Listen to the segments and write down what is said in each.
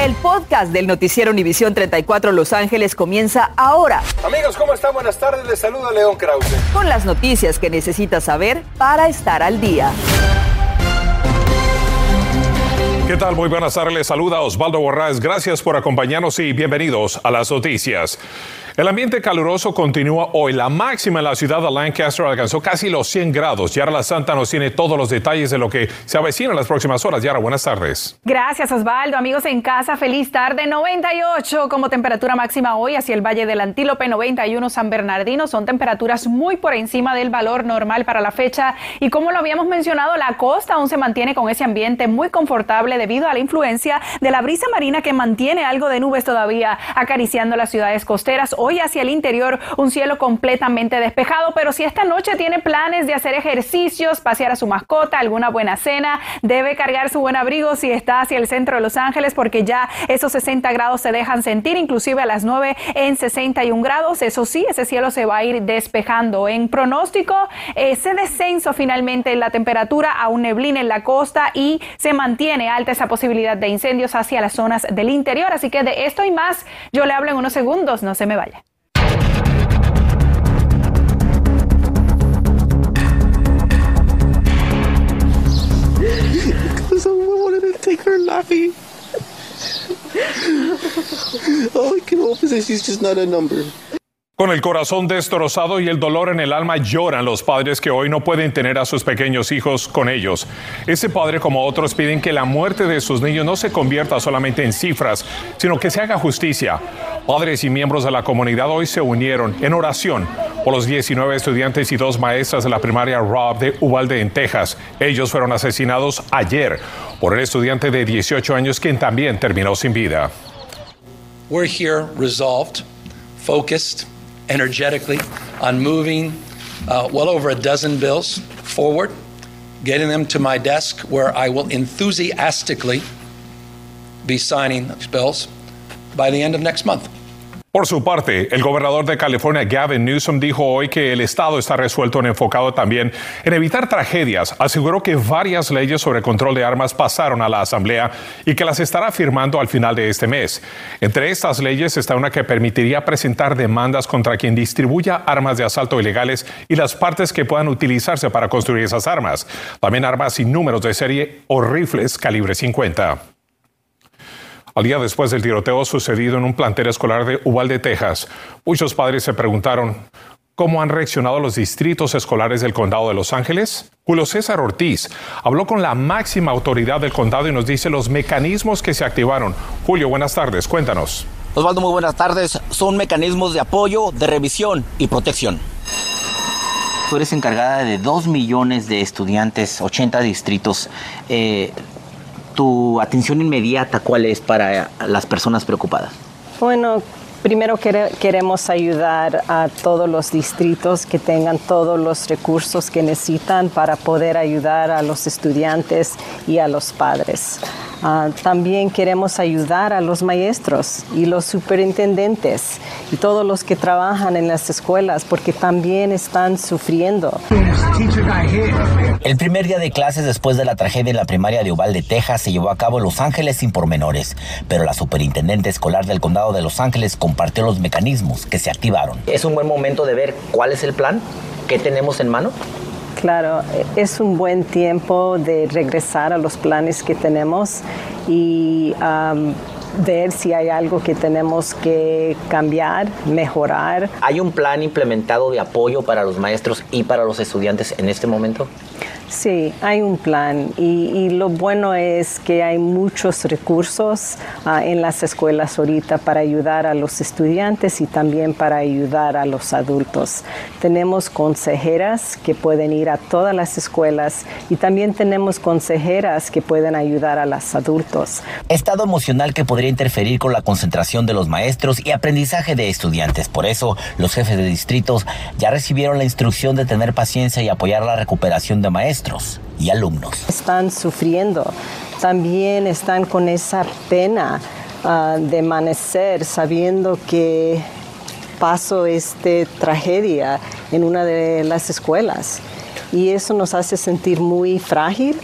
El podcast del noticiero Univisión 34 Los Ángeles comienza ahora. Amigos, ¿cómo están? Buenas tardes. Les saluda León Krause. Con las noticias que necesitas saber para estar al día. ¿Qué tal? Muy buenas tardes. Les saluda Osvaldo Borrás. Gracias por acompañarnos y bienvenidos a las noticias. El ambiente caluroso continúa hoy. La máxima en la ciudad de Lancaster alcanzó casi los 100 grados. Yara La Santa nos tiene todos los detalles de lo que se avecina en las próximas horas. Yara, buenas tardes. Gracias, Osvaldo. Amigos en casa, feliz tarde. 98 como temperatura máxima hoy hacia el Valle del Antílope, 91 San Bernardino. Son temperaturas muy por encima del valor normal para la fecha. Y como lo habíamos mencionado, la costa aún se mantiene con ese ambiente muy confortable debido a la influencia de la brisa marina que mantiene algo de nubes todavía acariciando las ciudades costeras. Hoy hacia el interior un cielo completamente despejado, pero si esta noche tiene planes de hacer ejercicios, pasear a su mascota, alguna buena cena, debe cargar su buen abrigo si está hacia el centro de Los Ángeles porque ya esos 60 grados se dejan sentir, inclusive a las 9 en 61 grados. Eso sí, ese cielo se va a ir despejando. En pronóstico, ese descenso finalmente en la temperatura a un neblina en la costa y se mantiene alta esa posibilidad de incendios hacia las zonas del interior. Así que de esto y más, yo le hablo en unos segundos, no se me vaya. Con el corazón destrozado y el dolor en el alma lloran los padres que hoy no pueden tener a sus pequeños hijos con ellos. Ese padre como otros piden que la muerte de sus niños no se convierta solamente en cifras, sino que se haga justicia. Padres y miembros de la comunidad hoy se unieron en oración por los 19 estudiantes y dos maestras de la primaria Rob de Uvalde en Texas. Ellos fueron asesinados ayer por el estudiante de 18 años quien también terminó sin vida. We're here resolved, focused energetically on moving uh, well over a dozen bills forward, getting them to my desk where I will enthusiastically be signing those bills by the end of next month. Por su parte, el gobernador de California, Gavin Newsom, dijo hoy que el Estado está resuelto en enfocado también en evitar tragedias. Aseguró que varias leyes sobre control de armas pasaron a la Asamblea y que las estará firmando al final de este mes. Entre estas leyes está una que permitiría presentar demandas contra quien distribuya armas de asalto ilegales y las partes que puedan utilizarse para construir esas armas. También armas sin números de serie o rifles calibre 50 al día después del tiroteo sucedido en un plantel escolar de Uvalde, Texas. Muchos padres se preguntaron cómo han reaccionado los distritos escolares del condado de Los Ángeles. Julio César Ortiz habló con la máxima autoridad del condado y nos dice los mecanismos que se activaron. Julio, buenas tardes, cuéntanos. Osvaldo, muy buenas tardes. Son mecanismos de apoyo, de revisión y protección. Tú eres encargada de dos millones de estudiantes, 80 distritos. Eh, tu atención inmediata cuál es para las personas preocupadas? Bueno, primero queremos ayudar a todos los distritos que tengan todos los recursos que necesitan para poder ayudar a los estudiantes y a los padres. Ah, también queremos ayudar a los maestros y los superintendentes y todos los que trabajan en las escuelas porque también están sufriendo. El primer día de clases después de la tragedia en la primaria de Uvalde, Texas, se llevó a cabo en Los Ángeles sin pormenores, pero la superintendente escolar del condado de Los Ángeles compartió los mecanismos que se activaron. Es un buen momento de ver cuál es el plan, qué tenemos en mano. Claro, es un buen tiempo de regresar a los planes que tenemos y ver si hay algo que tenemos que cambiar, mejorar. ¿Hay un plan implementado de apoyo para los maestros y para los estudiantes en este momento? Sí, hay un plan y, lo bueno es que hay muchos recursos ah, en las escuelas ahorita para ayudar a los estudiantes y también para ayudar a los adultos. Tenemos consejeras que pueden ir a todas las escuelas y también tenemos consejeras que pueden ayudar a los adultos. Estado emocional que interferir con la concentración de los maestros y aprendizaje de estudiantes. Por eso, los jefes de distritos ya recibieron la instrucción de tener paciencia y apoyar la recuperación de maestros y alumnos. Están sufriendo, también están con esa pena ah, de amanecer sabiendo que pasó esta tragedia en una de las escuelas y eso nos hace sentir muy frágil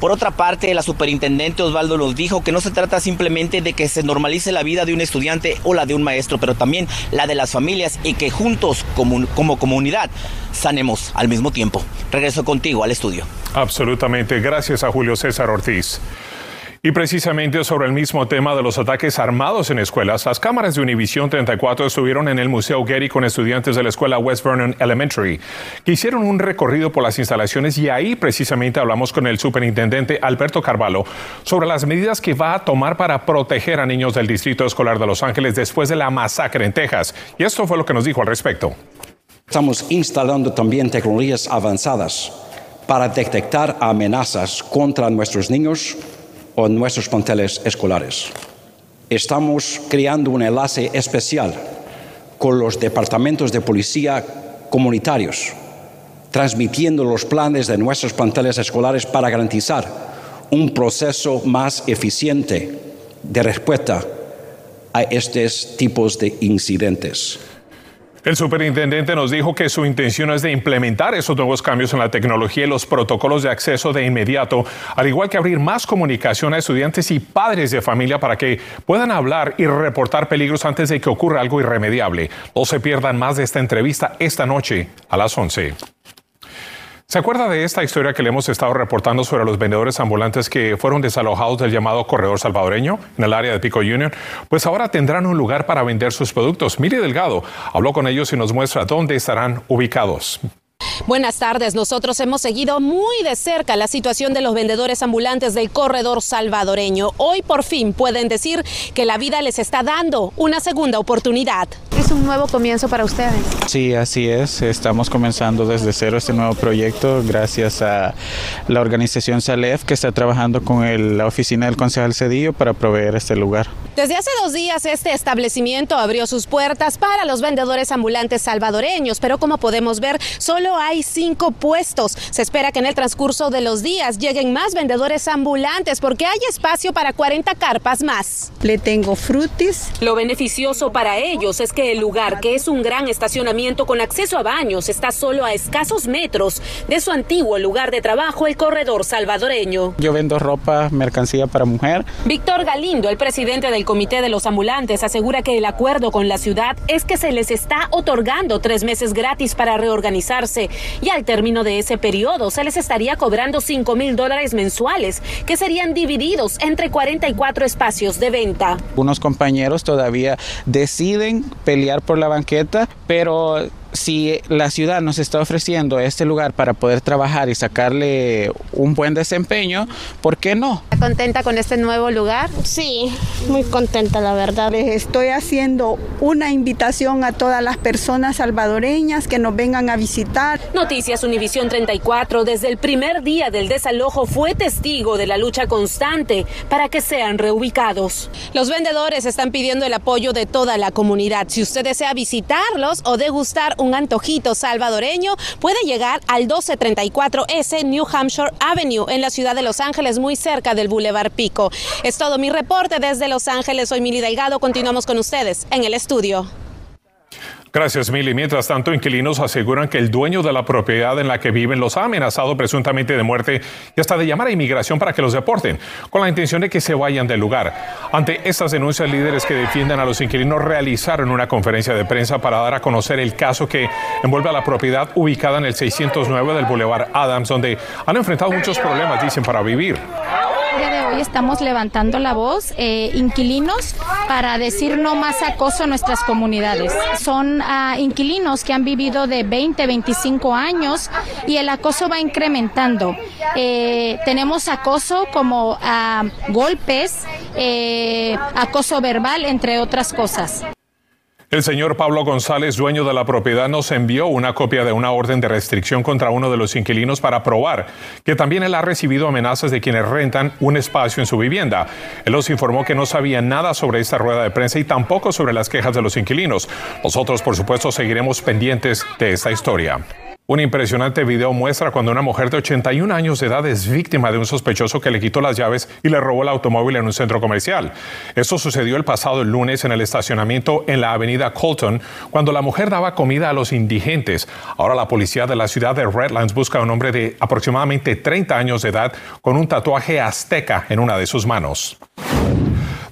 Por otra parte, la superintendente Osvaldo nos dijo que no se trata simplemente de que se normalice la vida de un estudiante o la de un maestro, pero también la de las familias y que juntos como, como comunidad sanemos al mismo tiempo. Regreso contigo al estudio. Absolutamente. Gracias a Julio César Ortiz. Y precisamente sobre el mismo tema de los ataques armados en escuelas, las cámaras de Univisión 34 estuvieron en el Museo Getty con estudiantes de la escuela West Vernon Elementary, que hicieron un recorrido por las instalaciones y ahí precisamente hablamos con el superintendente Alberto Carvalho sobre las medidas que va a tomar para proteger a niños del Distrito Escolar de Los Ángeles después de la masacre en Texas. Y esto fue lo que nos dijo al respecto. Estamos instalando también tecnologías avanzadas para detectar amenazas contra nuestros niños o nuestros planteles escolares. Estamos creando un enlace especial con los departamentos de policía comunitarios, transmitiendo los planes de nuestros planteles escolares para garantizar un proceso más eficiente de respuesta a estos tipos de incidentes. El superintendente nos dijo que su intención es de implementar esos nuevos cambios en la tecnología y los protocolos de acceso de inmediato, al igual que abrir más comunicación a estudiantes y padres de familia para que puedan hablar y reportar peligros antes de que ocurra algo irremediable. No se pierdan más de esta entrevista esta noche a las 11. ¿Se acuerda de esta historia que le hemos estado reportando sobre los vendedores ambulantes que fueron desalojados del llamado corredor salvadoreño en el área de Pico Union? Pues ahora tendrán un lugar para vender sus productos. Miri Delgado habló con ellos y nos muestra dónde estarán ubicados. Buenas tardes. Nosotros hemos seguido muy de cerca la situación de los vendedores ambulantes del corredor salvadoreño. Hoy por fin pueden decir que la vida les está dando una segunda oportunidad. Es un nuevo comienzo para ustedes. Sí, así es. Estamos comenzando desde cero este nuevo proyecto gracias a la organización Salef que está trabajando con la oficina del concejal Cedillo para proveer este lugar. Desde hace dos días este establecimiento abrió sus puertas para los vendedores ambulantes salvadoreños, pero como podemos ver, solo hay cinco puestos. Se espera que en el transcurso de los días lleguen más vendedores ambulantes porque hay espacio para 40 carpas más. Le tengo frutis. Lo beneficioso para ellos es que el lugar, que es un gran estacionamiento con acceso a baños, está solo a escasos metros de su antiguo lugar de trabajo, el corredor salvadoreño. Yo vendo ropa, mercancía para mujer. Víctor Galindo, el presidente del Comité de los Ambulantes, asegura que el acuerdo con la ciudad es que se les está otorgando tres meses gratis para reorganizarse y al término de ese periodo se les estaría cobrando 5 mil dólares mensuales que serían divididos entre 44 espacios de venta. Unos compañeros todavía deciden pelear por la banqueta, pero si la ciudad nos está ofreciendo este lugar para poder trabajar y sacarle un buen desempeño, ¿por qué no? ¿Está contenta con este nuevo lugar? Sí, muy contenta la verdad. Les estoy haciendo una invitación a todas las personas salvadoreñas que nos vengan a visitar. Noticias Univisión 34 desde el primer día del desalojo fue testigo de la lucha constante para que sean reubicados. Los vendedores están pidiendo el apoyo de toda la comunidad. Si usted desea visitarlos o degustar un antojito salvadoreño, puede llegar al 1234S New Hampshire Avenue en la ciudad de Los Ángeles, muy cerca del Boulevard Pico. Es todo mi reporte desde Los Ángeles. Soy Mili Delgado. Continuamos con ustedes en el estudio. Gracias, Mili. Mientras tanto, inquilinos aseguran que el dueño de la propiedad en la que viven los ha amenazado presuntamente de muerte y hasta de llamar a inmigración para que los deporten, con la intención de que se vayan del lugar. Ante estas denuncias, líderes que defienden a los inquilinos realizaron una conferencia de prensa para dar a conocer el caso que envuelve a la propiedad ubicada en el 609 del Boulevard Adams, donde han enfrentado muchos problemas, dicen, para vivir día de hoy estamos levantando la voz, eh, inquilinos, para decir no más acoso a nuestras comunidades. Son uh, inquilinos que han vivido de 20, 25 años y el acoso va incrementando. Eh, tenemos acoso como uh, golpes, eh, acoso verbal, entre otras cosas. El señor Pablo González, dueño de la propiedad, nos envió una copia de una orden de restricción contra uno de los inquilinos para probar que también él ha recibido amenazas de quienes rentan un espacio en su vivienda. Él nos informó que no sabía nada sobre esta rueda de prensa y tampoco sobre las quejas de los inquilinos. Nosotros, por supuesto, seguiremos pendientes de esta historia. Un impresionante video muestra cuando una mujer de 81 años de edad es víctima de un sospechoso que le quitó las llaves y le robó el automóvil en un centro comercial. Esto sucedió el pasado lunes en el estacionamiento en la avenida Colton, cuando la mujer daba comida a los indigentes. Ahora la policía de la ciudad de Redlands busca a un hombre de aproximadamente 30 años de edad con un tatuaje azteca en una de sus manos.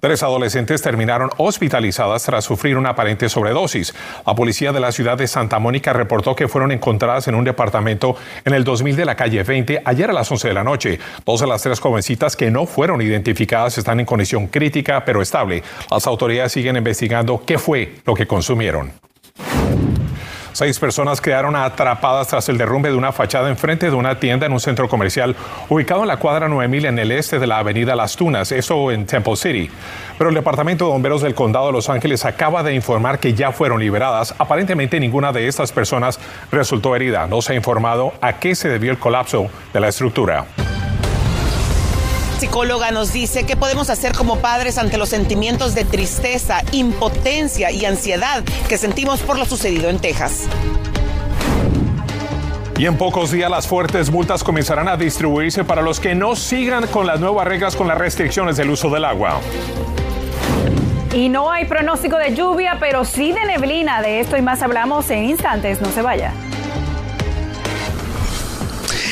Tres adolescentes terminaron hospitalizadas tras sufrir una aparente sobredosis. La policía de la ciudad de Santa Mónica reportó que fueron encontradas en un departamento en el 2000 de la calle 20 ayer a las 11 de la noche. Dos de las tres jovencitas que no fueron identificadas están en condición crítica pero estable. Las autoridades siguen investigando qué fue lo que consumieron. Seis personas quedaron atrapadas tras el derrumbe de una fachada enfrente de una tienda en un centro comercial ubicado en la cuadra 9000 en el este de la avenida Las Tunas, eso en Temple City. Pero el Departamento de Bomberos del Condado de Los Ángeles acaba de informar que ya fueron liberadas. Aparentemente ninguna de estas personas resultó herida. No se ha informado a qué se debió el colapso de la estructura psicóloga nos dice qué podemos hacer como padres ante los sentimientos de tristeza, impotencia y ansiedad que sentimos por lo sucedido en Texas. Y en pocos días las fuertes multas comenzarán a distribuirse para los que no sigan con las nuevas reglas con las restricciones del uso del agua. Y no hay pronóstico de lluvia, pero sí de neblina. De esto y más hablamos en instantes. No se vaya.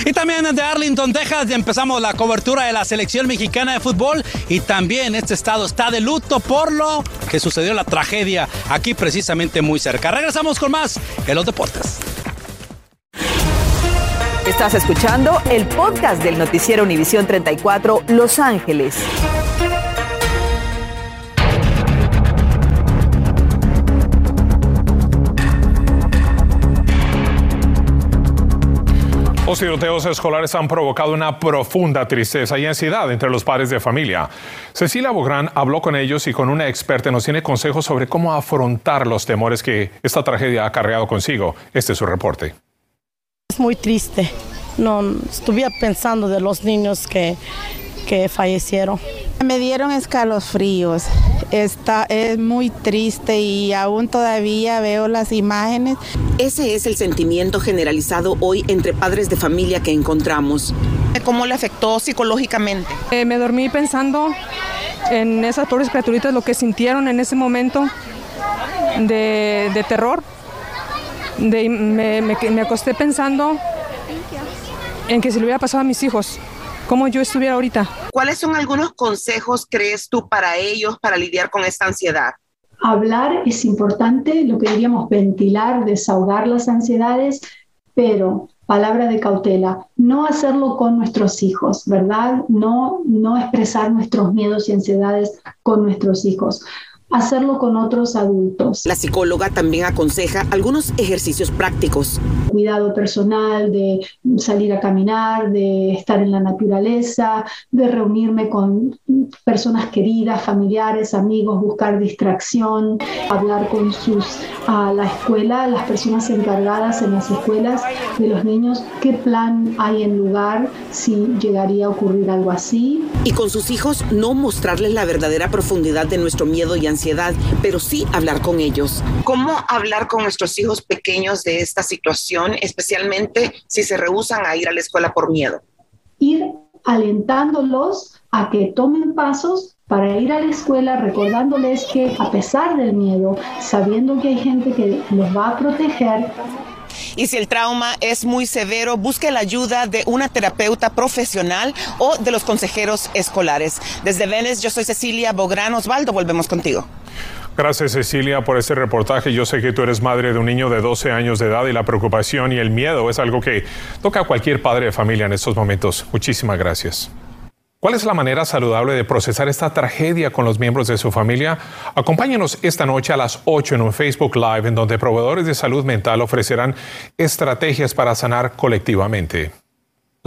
Y también desde Arlington, Texas, empezamos la cobertura de la selección mexicana de fútbol y también este estado está de luto por lo que sucedió la tragedia aquí precisamente muy cerca. Regresamos con más en los deportes. Estás escuchando el podcast del noticiero Univisión 34 Los Ángeles. Los tiroteos escolares han provocado una profunda tristeza y ansiedad entre los padres de familia. Cecilia Bográn habló con ellos y con una experta nos tiene consejos sobre cómo afrontar los temores que esta tragedia ha acarreado consigo. Este es su reporte. Es muy triste. No, pensando de los niños que, que fallecieron. Me dieron escalofríos. Está, es muy triste y aún todavía veo las imágenes. Ese es el sentimiento generalizado hoy entre padres de familia que encontramos. ¿Cómo le afectó psicológicamente? Eh, me dormí pensando en esas pobres criaturitas, lo que sintieron en ese momento de, terror. De, me, me acosté pensando en que se le hubiera pasado a mis hijos como yo estuviera ahorita. ¿Cuáles son algunos consejos, crees tú, para ellos para lidiar con esta ansiedad? Hablar es importante, lo que diríamos ventilar, desahogar las ansiedades, pero palabra de cautela, no hacerlo con nuestros hijos, ¿verdad? No, no expresar nuestros miedos y ansiedades con nuestros hijos hacerlo con otros adultos. La psicóloga también aconseja algunos ejercicios prácticos. Cuidado personal, de salir a caminar, de estar en la naturaleza, de reunirme con personas queridas, familiares, amigos, buscar distracción, hablar con sus a la escuela, las personas encargadas en las escuelas de los niños, qué plan hay en lugar si llegaría a ocurrir algo así. Y con sus hijos no mostrarles la verdadera profundidad de nuestro miedo y ansiedad, pero sí hablar con ellos. ¿Cómo hablar con nuestros hijos pequeños de esta situación, especialmente si se rehusan a ir a la escuela por miedo? Ir alentándolos a que tomen pasos para ir a la escuela recordándoles que a pesar del miedo, sabiendo que hay gente que los va a proteger, y si el trauma es muy severo, busque la ayuda de una terapeuta profesional o de los consejeros escolares. Desde Venice, yo soy Cecilia Bográn Osvaldo. Volvemos contigo. Gracias Cecilia por este reportaje. Yo sé que tú eres madre de un niño de 12 años de edad y la preocupación y el miedo es algo que toca a cualquier padre de familia en estos momentos. Muchísimas gracias. ¿Cuál es la manera saludable de procesar esta tragedia con los miembros de su familia? Acompáñenos esta noche a las 8 en un Facebook Live en donde proveedores de salud mental ofrecerán estrategias para sanar colectivamente.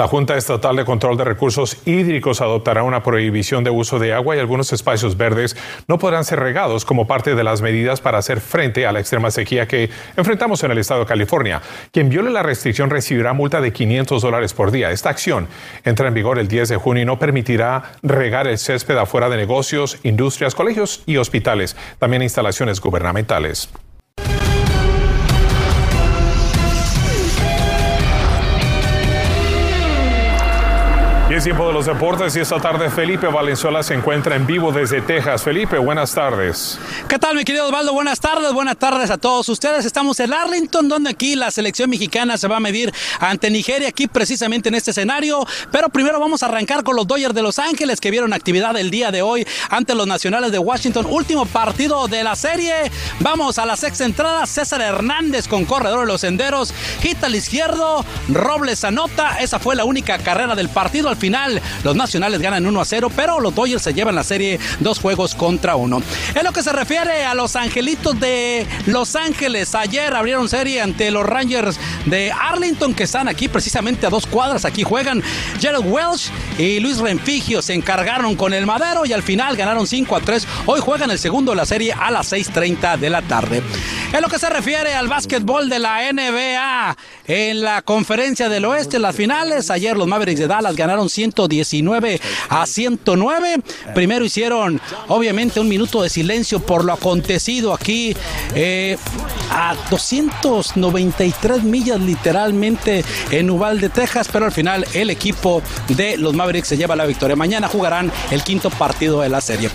La Junta Estatal de Control de Recursos Hídricos adoptará una prohibición de uso de agua y algunos espacios verdes no podrán ser regados como parte de las medidas para hacer frente a la extrema sequía que enfrentamos en el estado de California. Quien viole la restricción recibirá multa de 500 dólares por día. Esta acción entra en vigor el 10 de junio y no permitirá regar el césped afuera de negocios, industrias, colegios y hospitales, también instalaciones gubernamentales. Tiempo de los deportes y esta tarde Felipe Valenzuela se encuentra en vivo desde Texas. Felipe, buenas tardes. ¿Qué tal, mi querido Osvaldo? Buenas tardes, buenas tardes a todos ustedes. Estamos en Arlington, donde aquí la selección mexicana se va a medir ante Nigeria, aquí precisamente en este escenario. Pero primero vamos a arrancar con los Dodgers de Los Ángeles, que vieron actividad el día de hoy ante los Nacionales de Washington. Último partido de la serie. Vamos a la sexta entrada. César Hernández con corredor de los senderos. Hit al izquierdo. Robles anota. Esa fue la única carrera del partido. Al final, los Nacionales ganan 1 a 0, pero los Dodgers se llevan la serie dos juegos contra uno. En lo que se refiere a los Angelitos de Los Ángeles, ayer abrieron serie ante los Rangers de Arlington, que están aquí precisamente a dos cuadras. Aquí juegan Gerald Welsh y Luis Renfigio. Se encargaron con el Madero y al final ganaron 5 a 3. Hoy juegan el segundo de la serie a las 6:30 de la tarde. En lo que se refiere al básquetbol de la NBA, en la conferencia del oeste, las finales, ayer los Mavericks de Dallas ganaron 119 a 109. Primero hicieron, obviamente, un minuto de silencio por lo acontecido aquí eh, a 293 millas literalmente en Uvalde, Texas, pero al final el equipo de los Mavericks se lleva la victoria. Mañana jugarán el quinto partido de la serie.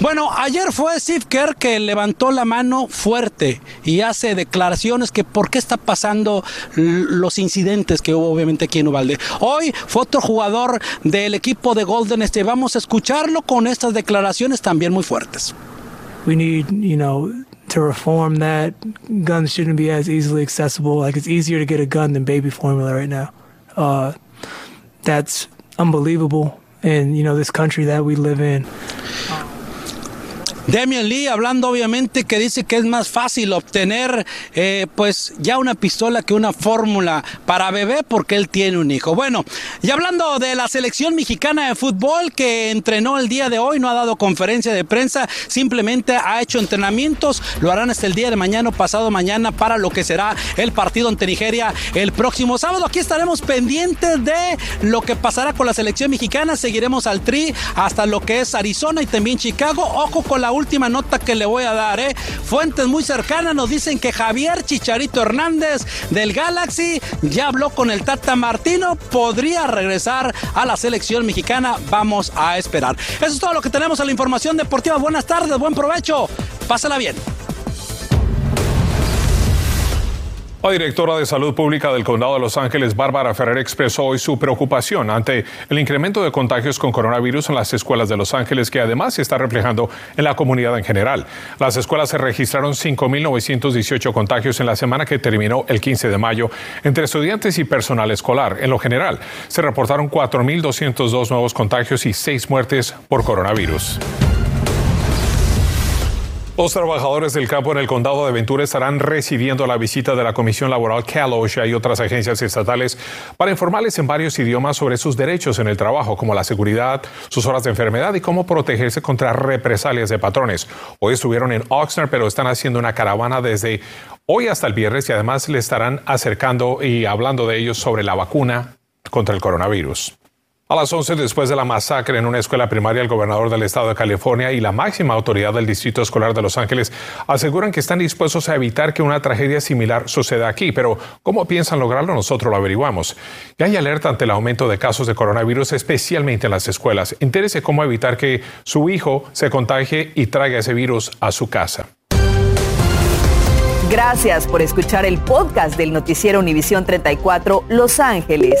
Bueno, ayer fue Steve Kerr que levantó la mano fuerte y hace declaraciones que por qué está pasando los incidentes que hubo obviamente aquí en Uvalde. Hoy fue otro jugador del equipo de Golden State. Vamos a escucharlo con estas declaraciones también muy fuertes. We need, you know, to reform that. Guns shouldn't be as easily accessible. Like it's easier to get a gun than baby formula right now. Uh, that's unbelievable in you know this country that we live in. Damian Lee hablando obviamente que dice que es más fácil obtener eh, pues ya una pistola que una fórmula para bebé porque él tiene un hijo. Bueno, y hablando de la selección mexicana de fútbol que entrenó el día de hoy, no ha dado conferencia de prensa, simplemente ha hecho entrenamientos, lo harán hasta el día de mañana pasado mañana para lo que será el partido ante Nigeria el próximo sábado. Aquí estaremos pendientes de lo que pasará con la selección mexicana, seguiremos al tri hasta lo que es Arizona y también Chicago. Ojo con la última nota que le voy a dar, ¿eh? Fuentes muy cercanas nos dicen que Javier Chicharito Hernández del Galaxy ya habló con el Tata Martino, podría regresar a la selección mexicana. Vamos a esperar. Eso es todo lo que tenemos en la información deportiva. Buenas tardes, buen provecho. Pásala bien. La directora de Salud Pública del Condado de Los Ángeles, Bárbara Ferrer, expresó hoy su preocupación ante el incremento de contagios con coronavirus en las escuelas de Los Ángeles, que además se está reflejando en la comunidad en general. Las escuelas se registraron 5.918 contagios en la semana que terminó el 15 de mayo entre estudiantes y personal escolar. En lo general, se reportaron 4.202 nuevos contagios y 6 muertes por coronavirus. Los trabajadores del campo en el condado de Ventura estarán recibiendo la visita de la Comisión Laboral CalOSHA y otras agencias estatales para informarles en varios idiomas sobre sus derechos en el trabajo, como la seguridad, sus horas de enfermedad y cómo protegerse contra represalias de patrones. Hoy estuvieron en Oxnard, pero están haciendo una caravana desde hoy hasta el viernes y además le estarán acercando y hablando de ellos sobre la vacuna contra el coronavirus. A las 11 después de la masacre en una escuela primaria, el gobernador del estado de California y la máxima autoridad del Distrito Escolar de Los Ángeles aseguran que están dispuestos a evitar que una tragedia similar suceda aquí. Pero, ¿cómo piensan lograrlo? Nosotros lo averiguamos. Ya hay alerta ante el aumento de casos de coronavirus, especialmente en las escuelas. Interese cómo evitar que su hijo se contagie y traiga ese virus a su casa. Gracias por escuchar el podcast del noticiero Univisión 34 Los Ángeles.